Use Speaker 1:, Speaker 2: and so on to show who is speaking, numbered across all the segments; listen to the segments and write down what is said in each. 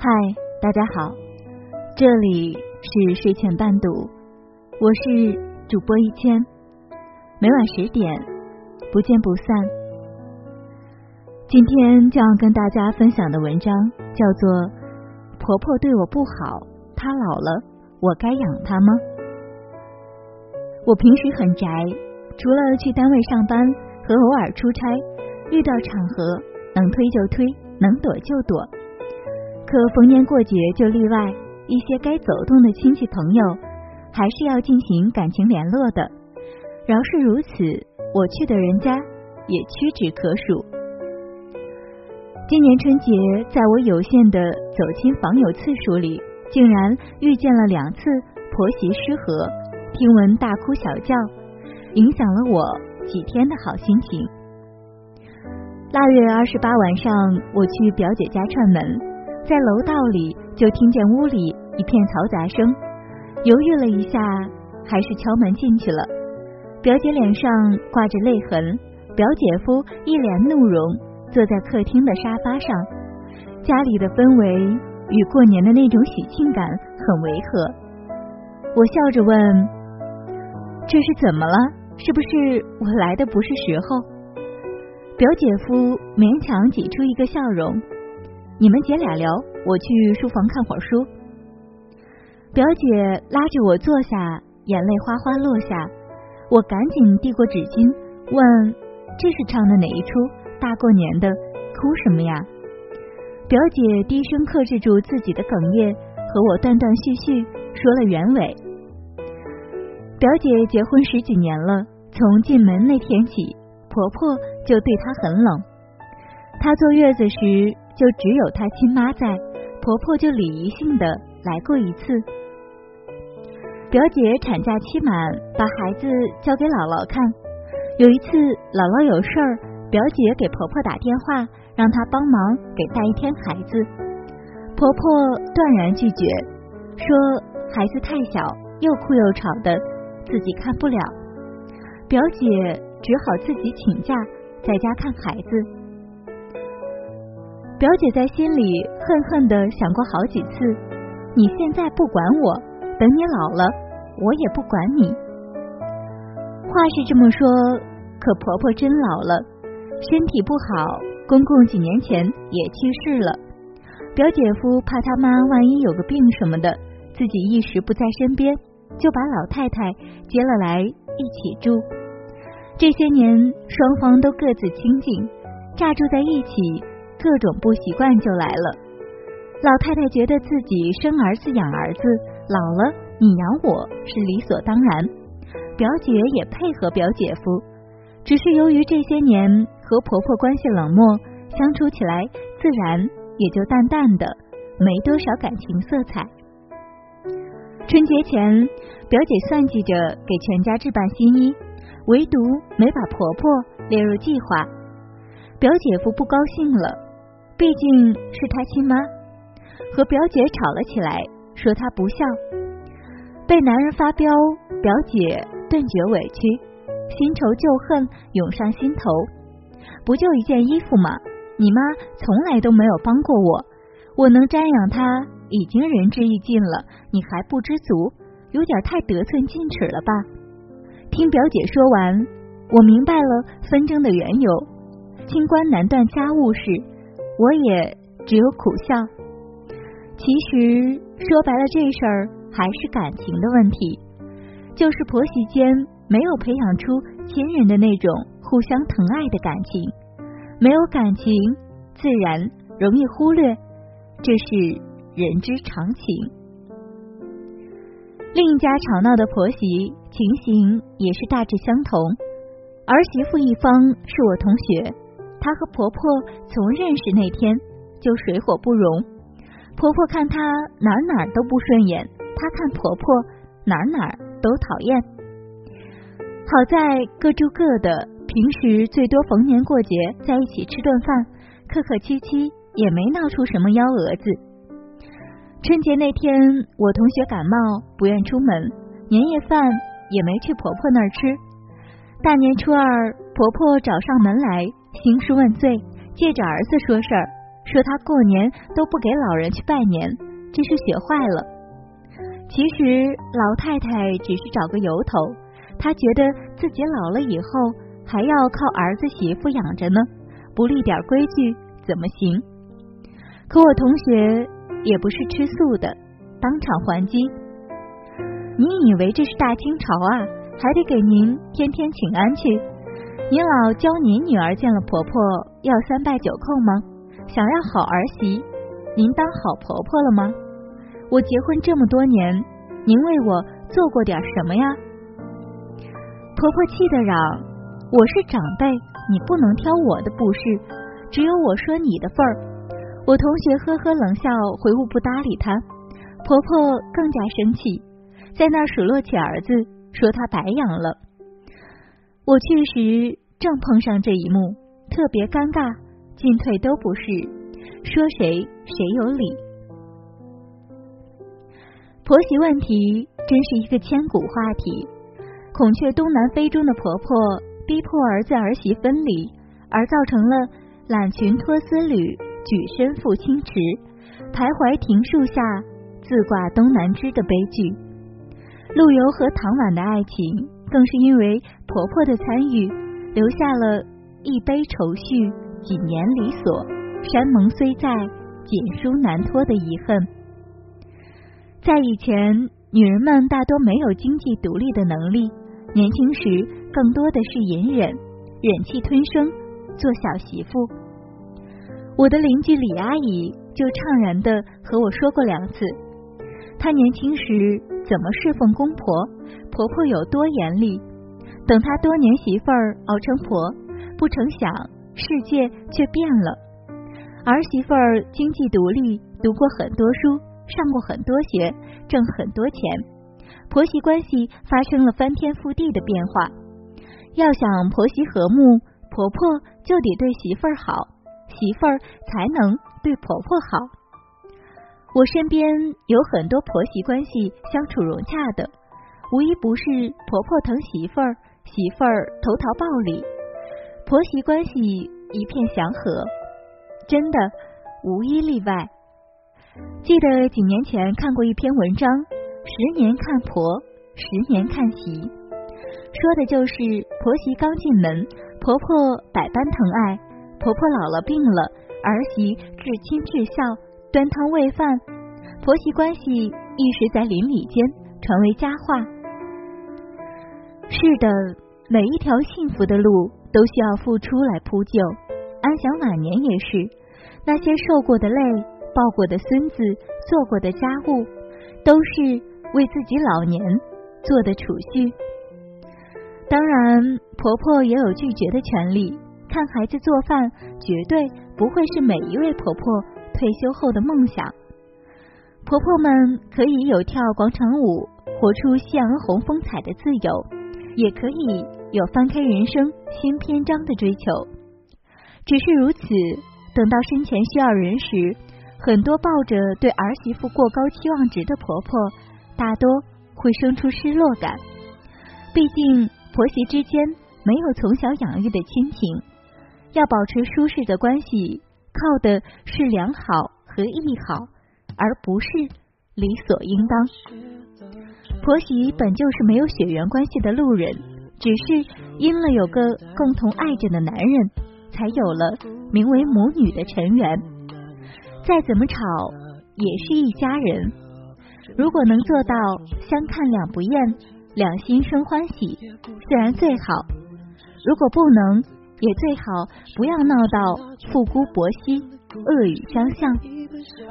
Speaker 1: 嗨，大家好，这里是睡前伴读，我是主播一千，每晚十点不见不散。今天将要跟大家分享的文章叫做《婆婆对我不好，她老了，我该养她吗？》我平时很宅，除了去单位上班和偶尔出差，遇到场合能推就推，能躲就躲。可逢年过节就例外，一些该走动的亲戚朋友还是要进行感情联络的。饶是如此，我去的人家也屈指可数。今年春节，在我有限的走亲访友次数里，竟然遇见了两次婆媳失和，听闻大哭小叫，影响了我几天的好心情。腊月二十八晚上，我去表姐家串门。在楼道里，就听见屋里一片嘈杂声，犹豫了一下，还是敲门进去了。表姐脸上挂着泪痕，表姐夫一脸怒容，坐在客厅的沙发上。家里的氛围与过年的那种喜庆感很违和。我笑着问：“这是怎么了？是不是我来的不是时候？”表姐夫勉强挤出一个笑容。你们姐俩聊，我去书房看会儿书。表姐拉着我坐下，眼泪哗哗落下。我赶紧递过纸巾，问：“这是唱的哪一出？大过年的，哭什么呀？”表姐低声克制住自己的哽咽，和我断断续续说了原委。表姐结婚十几年了，从进门那天起，婆婆就对她很冷。她坐月子时。就只有她亲妈在，婆婆就礼仪性的来过一次。表姐产假期满，把孩子交给姥姥看。有一次姥姥有事儿，表姐给婆婆打电话，让她帮忙给带一天孩子。婆婆断然拒绝，说孩子太小，又哭又吵的，自己看不了。表姐只好自己请假，在家看孩子。表姐在心里恨恨的想过好几次，你现在不管我，等你老了，我也不管你。话是这么说，可婆婆真老了，身体不好，公公几年前也去世了。表姐夫怕他妈万一有个病什么的，自己一时不在身边，就把老太太接了来一起住。这些年，双方都各自清静，乍住在一起。各种不习惯就来了。老太太觉得自己生儿子养儿子，老了你养我是理所当然。表姐也配合表姐夫，只是由于这些年和婆婆关系冷漠，相处起来自然也就淡淡的，没多少感情色彩。春节前，表姐算计着给全家置办新衣，唯独没把婆婆列入计划。表姐夫不高兴了。毕竟是他亲妈，和表姐吵了起来，说她不孝，被男人发飙，表姐顿觉委屈，新仇旧恨涌上心头。不就一件衣服吗？你妈从来都没有帮过我，我能瞻仰她已经仁至义尽了，你还不知足，有点太得寸进尺了吧？听表姐说完，我明白了纷争的缘由，清官难断家务事。我也只有苦笑。其实说白了，这事儿还是感情的问题，就是婆媳间没有培养出亲人的那种互相疼爱的感情，没有感情，自然容易忽略，这是人之常情。另一家吵闹的婆媳情形也是大致相同，儿媳妇一方是我同学。她和婆婆从认识那天就水火不容，婆婆看她哪哪都不顺眼，她看婆婆哪哪都讨厌。好在各住各的，平时最多逢年过节在一起吃顿饭，客客气气，也没闹出什么幺蛾子。春节那天，我同学感冒不愿出门，年夜饭也没去婆婆那儿吃。大年初二，婆婆找上门来。兴师问罪，借着儿子说事儿，说他过年都不给老人去拜年，这是学坏了。其实老太太只是找个由头，她觉得自己老了以后还要靠儿子媳妇养着呢，不立点规矩怎么行？可我同学也不是吃素的，当场还击。你以为这是大清朝啊？还得给您天天请安去？您老教您女儿见了婆婆要三拜九叩吗？想要好儿媳，您当好婆婆了吗？我结婚这么多年，您为我做过点什么呀？婆婆气得嚷：“我是长辈，你不能挑我的不是，只有我说你的份儿。”我同学呵呵冷笑，回屋不搭理她。婆婆更加生气。在那数落起儿子，说他白养了。我去时正碰上这一幕，特别尴尬，进退都不是，说谁谁有理。婆媳问题真是一个千古话题。孔雀东南飞中的婆婆逼迫儿子儿媳分离，而造成了揽裙脱丝履，举身赴清池，徘徊庭树下，自挂东南枝的悲剧。陆游和唐婉的爱情，更是因为婆婆的参与，留下了一杯愁绪，几年离索，山盟虽在，锦书难托的遗恨。在以前，女人们大多没有经济独立的能力，年轻时更多的是隐忍，忍气吞声，做小媳妇。我的邻居李阿姨就怅然的和我说过两次，她年轻时。怎么侍奉公婆？婆婆有多严厉？等她多年媳妇儿熬成婆，不成想世界却变了。儿媳妇儿经济独立，读过很多书，上过很多学，挣很多钱。婆媳关系发生了翻天覆地的变化。要想婆媳和睦，婆婆就得对媳妇儿好，媳妇儿才能对婆婆好。我身边有很多婆媳关系相处融洽的，无一不是婆婆疼媳妇儿，媳妇儿投桃报李，婆媳关系一片祥和，真的无一例外。记得几年前看过一篇文章，十年看婆，十年看媳，说的就是婆媳刚进门，婆婆百般疼爱，婆婆老了病了，儿媳至亲至孝。端汤喂饭，婆媳关系一时在邻里间传为佳话。是的，每一条幸福的路都需要付出来铺就，安享晚年也是。那些受过的累、抱过的孙子、做过的家务，都是为自己老年做的储蓄。当然，婆婆也有拒绝的权利。看孩子做饭，绝对不会是每一位婆婆。退休后的梦想，婆婆们可以有跳广场舞、活出夕阳红风采的自由，也可以有翻开人生新篇章的追求。只是如此，等到生前需要人时，很多抱着对儿媳妇过高期望值的婆婆，大多会生出失落感。毕竟婆媳之间没有从小养育的亲情，要保持舒适的关系。靠的是良好和义好，而不是理所应当。婆媳本就是没有血缘关系的路人，只是因了有个共同爱着的男人，才有了名为母女的尘缘。再怎么吵，也是一家人。如果能做到相看两不厌，两心生欢喜，自然最好。如果不能，也最好不要闹到父姑婆媳恶语相向，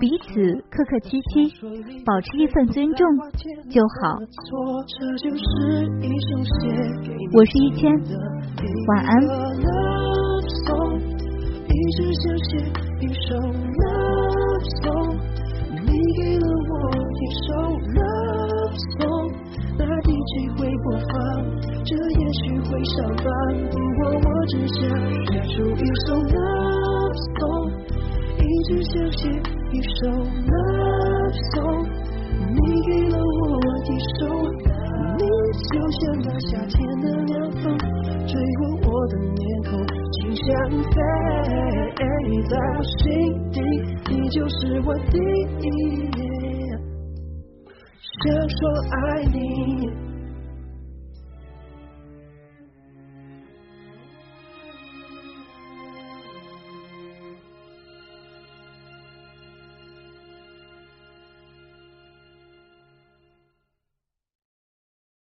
Speaker 1: 彼此客客气气，保持一份尊重就好。我是一千，晚安。机会播放这也许会伤疤，不过我只想写出一首 love song，一直想写一首 love song，你给了我一首。
Speaker 2: 你就像那夏天的凉风，吹过我的面孔，心像飞，在我心底，你就是我第一。想说爱你。